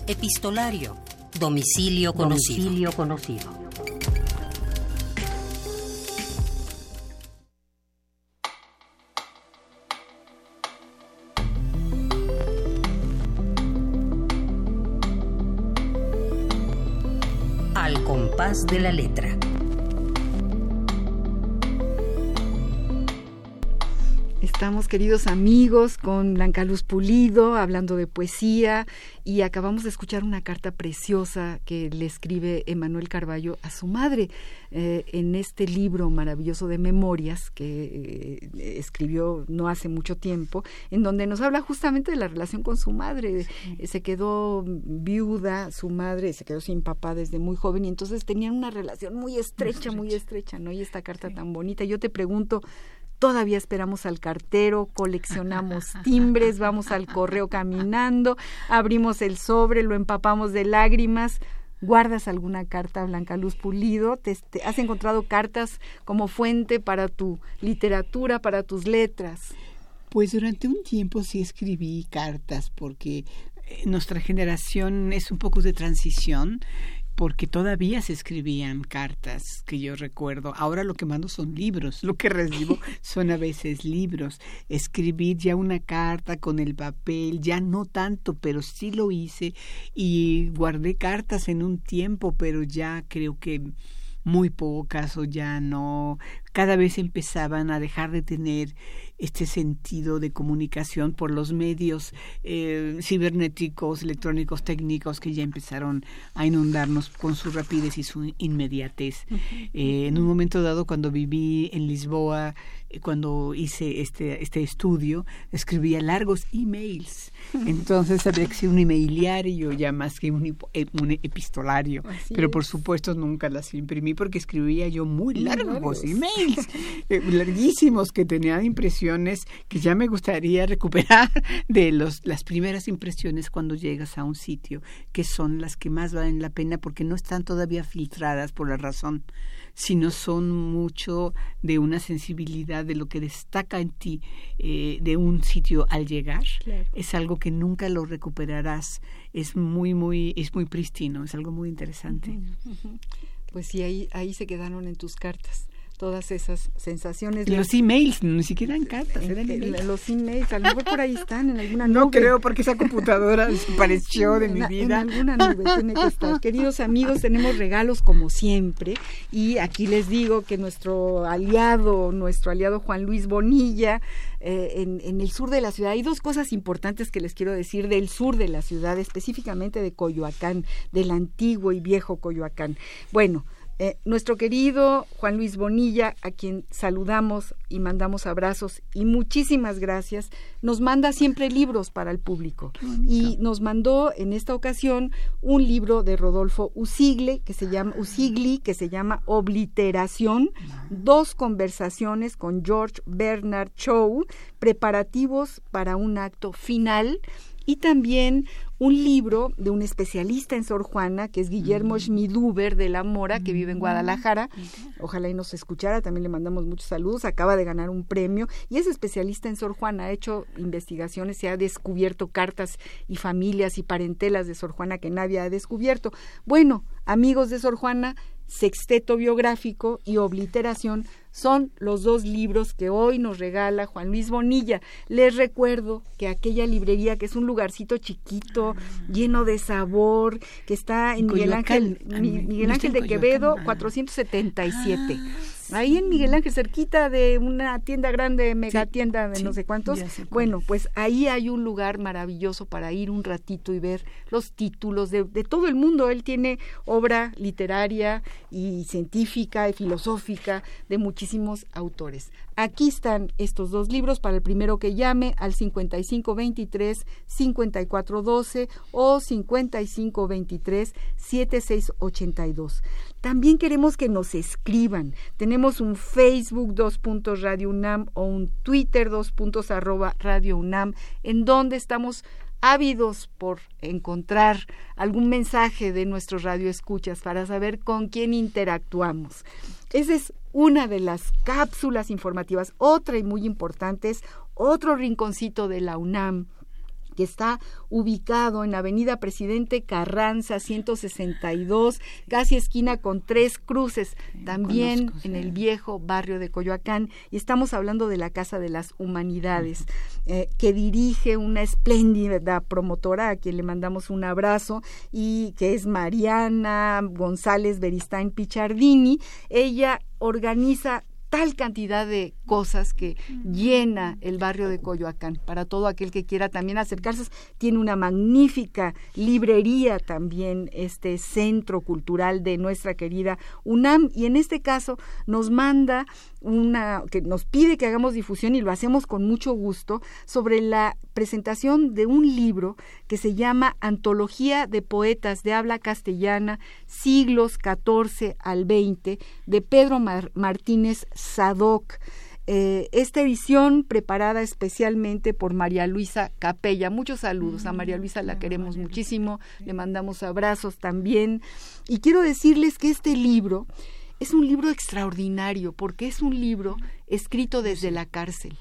Epistolario. Domicilio conocido. Domicilio conocido. Al compás de la letra. Estamos, queridos amigos, con Blanca Luz Pulido, hablando de poesía, y acabamos de escuchar una carta preciosa que le escribe Emanuel Carballo a su madre eh, en este libro maravilloso de memorias que eh, escribió no hace mucho tiempo, en donde nos habla justamente de la relación con su madre. Se quedó viuda, su madre se quedó sin papá desde muy joven, y entonces tenían una relación muy estrecha, muy estrecha, ¿no? Y esta carta tan bonita. Yo te pregunto, Todavía esperamos al cartero, coleccionamos timbres, vamos al correo caminando, abrimos el sobre, lo empapamos de lágrimas. ¿Guardas alguna carta, Blanca Luz Pulido? ¿Te, has encontrado cartas como fuente para tu literatura, para tus letras? Pues durante un tiempo sí escribí cartas porque eh, nuestra generación es un poco de transición porque todavía se escribían cartas que yo recuerdo. Ahora lo que mando son libros, lo que recibo son a veces libros. Escribir ya una carta con el papel, ya no tanto, pero sí lo hice y guardé cartas en un tiempo, pero ya creo que muy pocas o ya no, cada vez empezaban a dejar de tener este sentido de comunicación por los medios eh, cibernéticos, electrónicos, técnicos que ya empezaron a inundarnos con su rapidez y su inmediatez. Eh, en un momento dado, cuando viví en Lisboa, eh, cuando hice este, este estudio, escribía largos emails. Entonces había que ser un emailiario ya más que un, un epistolario. Pero por supuesto nunca las imprimí porque escribía yo muy largos emails, larguísimos, que tenían impresión que ya me gustaría recuperar de los, las primeras impresiones cuando llegas a un sitio, que son las que más valen la pena porque no están todavía filtradas por la razón, sino son mucho de una sensibilidad de lo que destaca en ti eh, de un sitio al llegar. Es algo que nunca lo recuperarás. Es muy, muy, es muy pristino, es algo muy interesante. Pues sí, ahí, ahí se quedaron en tus cartas todas esas sensaciones. Los emails, ni siquiera en cartas, eran Los emails, a lo mejor por ahí están, en alguna nube. No creo, porque esa computadora desapareció de mi vida. En alguna nube tiene que estar. Queridos amigos, tenemos regalos como siempre, y aquí les digo que nuestro aliado, nuestro aliado Juan Luis Bonilla, eh, en, en el sur de la ciudad, hay dos cosas importantes que les quiero decir del sur de la ciudad, específicamente de Coyoacán, del antiguo y viejo Coyoacán. Bueno, eh, nuestro querido Juan Luis Bonilla, a quien saludamos y mandamos abrazos y muchísimas gracias, nos manda siempre libros para el público. Y nos mandó en esta ocasión un libro de Rodolfo Usigli que se llama, Usigli, que se llama Obliteración, dos conversaciones con George Bernard Shaw, preparativos para un acto final y también un libro de un especialista en Sor Juana, que es Guillermo mm. Schmiduber de la Mora, que vive en. Guadalajara. Ojalá y nos escuchara, también le mandamos muchos saludos. Acaba de ganar un premio y es especialista en Sor Juana, ha hecho investigaciones, se ha descubierto cartas y familias y parentelas de Sor Juana que nadie ha descubierto. Bueno, amigos de Sor Juana, sexteto biográfico y obliteración son los dos libros que hoy nos regala Juan Luis Bonilla. Les recuerdo que aquella librería, que es un lugarcito chiquito, lleno de sabor, que está en Miguel Ángel, Miguel Ángel de Quevedo, 477. Ahí en Miguel Ángel, cerquita de una tienda grande, mega tienda de no sé cuántos. Bueno, pues ahí hay un lugar maravilloso para ir un ratito y ver los títulos de, de todo el mundo. Él tiene obra literaria y científica y filosófica de muchísimos autores. Aquí están estos dos libros para el primero que llame al 5523-5412 o 5523-7682. También queremos que nos escriban. Tenemos un Facebook 2. Radio UNAM o un Twitter 2. arroba Radio UNAM en donde estamos ávidos por encontrar algún mensaje de nuestros radioescuchas para saber con quién interactuamos. Esa es una de las cápsulas informativas. Otra y muy importante es otro rinconcito de la UNAM que está ubicado en Avenida Presidente Carranza 162, casi esquina con tres cruces, también en el viejo barrio de Coyoacán. Y estamos hablando de la Casa de las Humanidades, eh, que dirige una espléndida promotora a quien le mandamos un abrazo y que es Mariana González Beristain Pichardini. Ella organiza tal cantidad de cosas que llena el barrio de Coyoacán. Para todo aquel que quiera también acercarse, tiene una magnífica librería también, este centro cultural de nuestra querida UNAM, y en este caso nos manda una que nos pide que hagamos difusión y lo hacemos con mucho gusto sobre la presentación de un libro que se llama Antología de Poetas de Habla Castellana, siglos XIV al XX, de Pedro Martínez Sadoc. Eh, esta edición preparada especialmente por María Luisa Capella. Muchos saludos a María Luisa, la queremos muchísimo, le mandamos abrazos también. Y quiero decirles que este libro es un libro extraordinario porque es un libro escrito desde la cárcel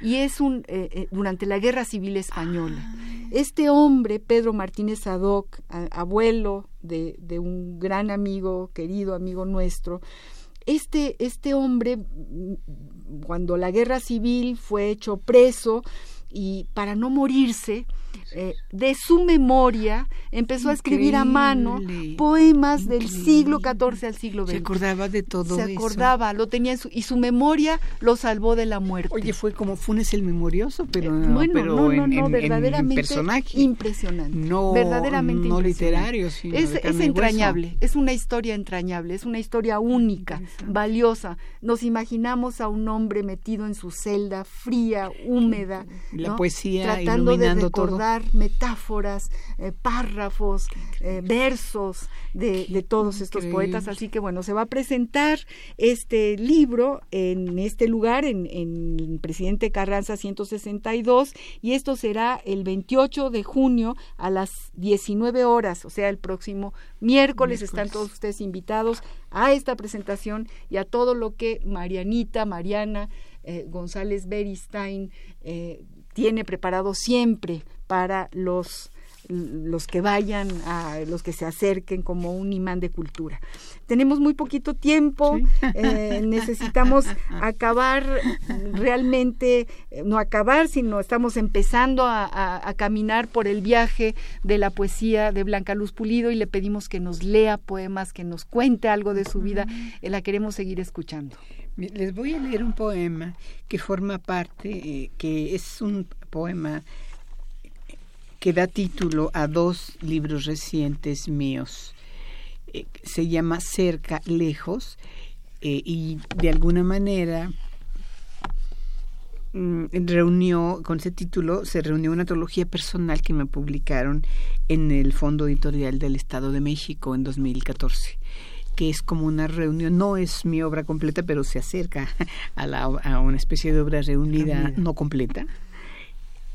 y es un eh, eh, durante la Guerra Civil española. Este hombre, Pedro Martínez Adoc, abuelo de, de, un gran amigo, querido amigo nuestro, este, este hombre, mm, cuando la Guerra Civil fue hecho preso y para no morirse, eh, de su memoria empezó a escribir a mano poemas del siglo XIV al siglo XX. Se acordaba de todo Se acordaba, lo tenía en su, y su memoria lo salvó de la muerte. Oye, fue como Funes el Memorioso, pero, eh, bueno, pero no, no, no, verdaderamente personaje. impresionante. No, verdaderamente no literario, sino es, es entrañable, es una historia entrañable, es una historia única, valiosa. Nos imaginamos a un hombre metido en su celda, fría, húmeda, la poesía tratando de recordar metáforas, eh, párrafos, eh, versos de, todos estos poetas. Así que bueno, se va a presentar este libro en este lugar, en, en Presidente Carranza 162, y esto será el 28 de junio a las 19 horas, o sea, el próximo miércoles. Están todos ustedes invitados a esta presentación y a todo lo que Marianita, Mariana, eh, González Beristain tiene preparado siempre para los los que vayan, a los que se acerquen como un imán de cultura. Tenemos muy poquito tiempo, eh, necesitamos acabar realmente, eh, no acabar, sino estamos empezando a, caminar por el viaje de la poesía de Blanca Luz Pulido y le pedimos que nos lea poemas, que nos cuente algo de su vida, eh, la queremos seguir escuchando. Les voy a leer un poema que forma parte, que es un poema que da título a dos libros recientes míos. Eh, se llama Cerca, Lejos, eh, y de alguna manera mm, reunió, con ese título, se reunió una antología personal que me publicaron en el Fondo Editorial del Estado de México en 2014 que es como una reunión, no es mi obra completa, pero se acerca a, la, a una especie de obra reunida no completa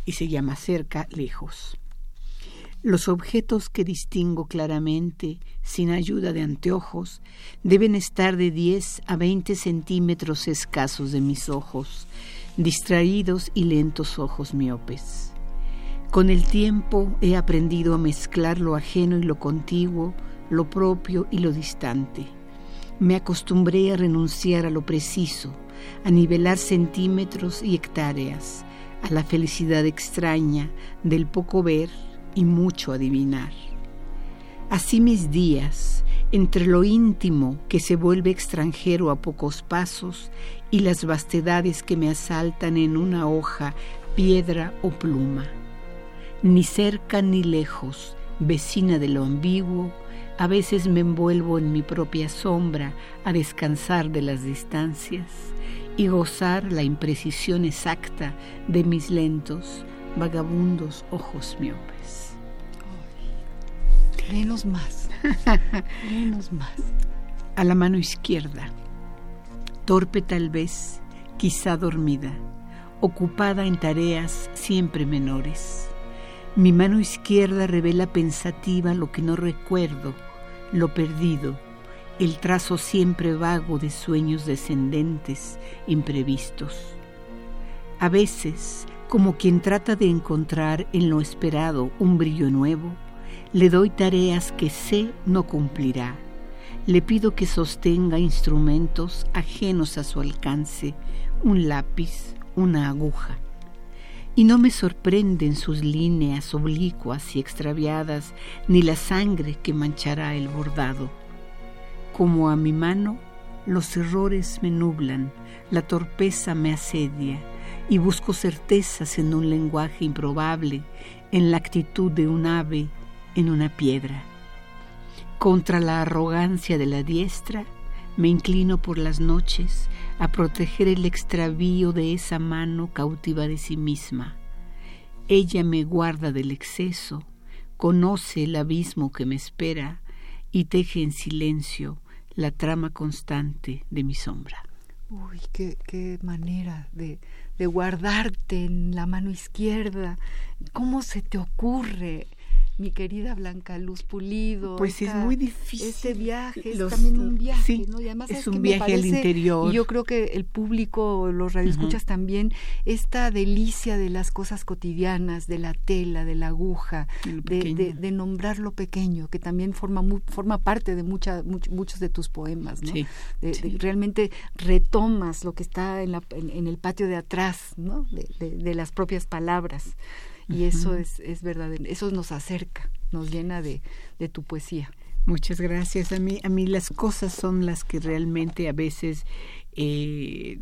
y se llama Cerca, Lejos. Los objetos que distingo claramente, sin ayuda de anteojos, deben estar de 10 a 20 centímetros escasos de mis ojos, distraídos y lentos ojos miopes. Con el tiempo he aprendido a mezclar lo ajeno y lo contiguo, lo propio y lo distante. Me acostumbré a renunciar a lo preciso, a nivelar centímetros y hectáreas, a la felicidad extraña del poco ver y mucho adivinar. Así mis días, entre lo íntimo que se vuelve extranjero a pocos pasos y las vastedades que me asaltan en una hoja, piedra o pluma. Ni cerca ni lejos, vecina de lo ambiguo, a veces me envuelvo en mi propia sombra a descansar de las distancias y gozar la imprecisión exacta de mis lentos, vagabundos ojos miopes. Léenos más. Léenos más. A la mano izquierda, torpe tal vez, quizá dormida, ocupada en tareas siempre menores. Mi mano izquierda revela pensativa lo que no recuerdo, lo perdido, el trazo siempre vago de sueños descendentes, imprevistos. A veces, como quien trata de encontrar en lo esperado un brillo nuevo, le doy tareas que sé no cumplirá. Le pido que sostenga instrumentos ajenos a su alcance, un lápiz, una aguja. Y no me sorprenden sus líneas oblicuas y extraviadas, ni la sangre que manchará el bordado. Como a mi mano, los errores me nublan, la torpeza me asedia, y busco certezas en un lenguaje improbable, en la actitud de un ave en una piedra. Contra la arrogancia de la diestra, me inclino por las noches a proteger el extravío de esa mano cautiva de sí misma. Ella me guarda del exceso, conoce el abismo que me espera y teje en silencio la trama constante de mi sombra. Uy, qué, qué manera de, de guardarte en la mano izquierda. ¿Cómo se te ocurre? Mi querida Blanca Luz Pulido. Pues es muy difícil. Este viaje es también un viaje, ¿no? Y además es un viaje al interior. Y yo creo que el público, los radioescuchas también, esta delicia de las cosas cotidianas, de la tela, de la aguja, de, de, nombrar lo pequeño, que también forma forma parte de mucha, muchos de tus poemas, ¿no? Sí, realmente retomas lo que está en, la, en, el patio de atrás, ¿no? de las propias palabras y eso es, es verdadero, eso nos acerca, nos llena de, de tu poesía. Muchas gracias. A mí, a mí las cosas son las que realmente a veces eh,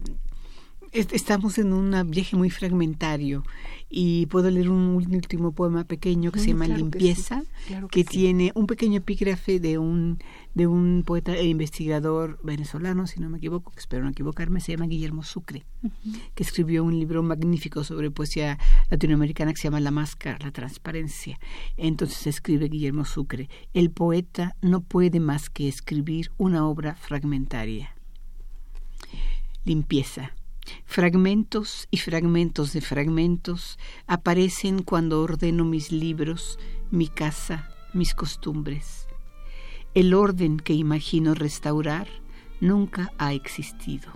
estamos en un viaje muy fragmentario y puedo leer un último poema pequeño que se llama Limpieza, que, tiene un pequeño epígrafe de un de un poeta e investigador venezolano, si no me equivoco, que espero no equivocarme, se llama Guillermo Sucre, que escribió un libro magnífico sobre poesía latinoamericana que se llama La máscara, la transparencia. Entonces escribe Guillermo Sucre, el poeta no puede más que escribir una obra fragmentaria. Limpieza Fragmentos y fragmentos de fragmentos aparecen cuando ordeno mis libros, mi casa, mis costumbres. El orden que imagino restaurar nunca ha existido.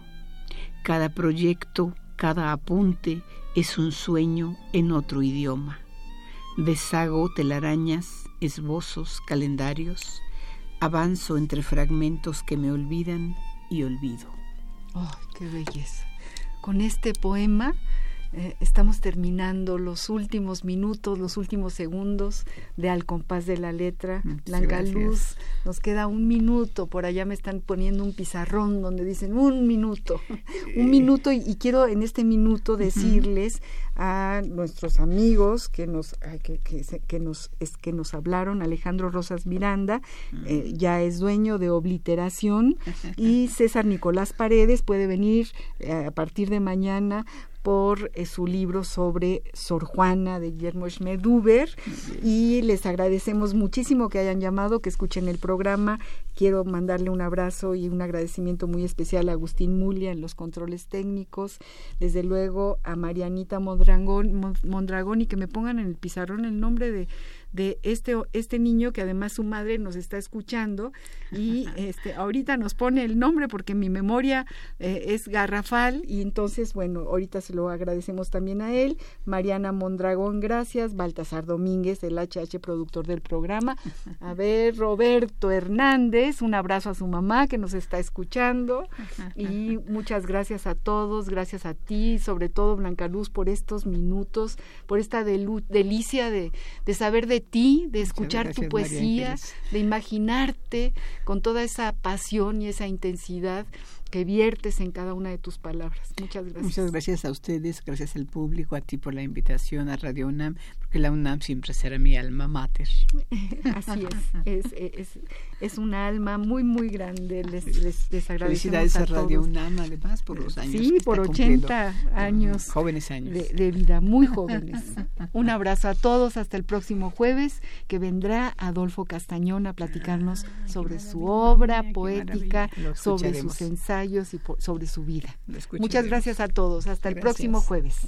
Cada proyecto, cada apunte es un sueño en otro idioma. Deshago telarañas, esbozos, calendarios. Avanzo entre fragmentos que me olvidan y olvido. ¡Ay, qué belleza! Con este poema eh, estamos terminando los últimos minutos, los últimos segundos de Al compás de la letra. Blanca Luz, nos queda un minuto, por allá me están poniendo un pizarrón donde dicen un minuto, un minuto y, quiero en este minuto decirles a nuestros amigos que nos que, que, nos es, que nos hablaron Alejandro Rosas Miranda eh, ya es dueño de Obliteración y César Nicolás Paredes puede venir eh, a partir de mañana por eh, su libro sobre Sor Juana de Guillermo Schmeduber y les agradecemos muchísimo que hayan llamado, que escuchen el programa. Quiero mandarle un abrazo y un agradecimiento muy especial a Agustín Mulia en los controles técnicos, desde luego a Marianita Mondragón, Mondragón y que me pongan en el pizarrón el nombre de de este, este niño que además su madre nos está escuchando y este, ahorita nos pone el nombre porque mi memoria eh, es garrafal y entonces, bueno, ahorita se lo agradecemos también a él. Mariana Mondragón, gracias. Baltasar Domínguez, el HH productor del programa. A ver, Roberto Hernández, un abrazo a su mamá que nos está escuchando y muchas gracias a todos, gracias a ti, sobre todo Blanca Luz, por estos minutos, por esta delicia de, de saber de ti, de escuchar tu poesía, de imaginarte con toda esa pasión y esa intensidad que viertes en cada una de tus palabras. Muchas gracias. Muchas gracias a ustedes, gracias al público, a ti por la invitación a Radio UNAM, porque la UNAM siempre será mi alma mater. Así es, es, es, una alma muy, muy grande. Les, les, Felicidades a, Radio UNAM, además, por los años. Sí, por 80 años. Jóvenes años. De, vida, muy jóvenes. Un abrazo a todos, hasta el próximo jueves, que vendrá Adolfo Castañón a platicarnos sobre su obra poética, sobre sus ensayos y sobre su vida. Muchas gracias a todos. Hasta el próximo jueves.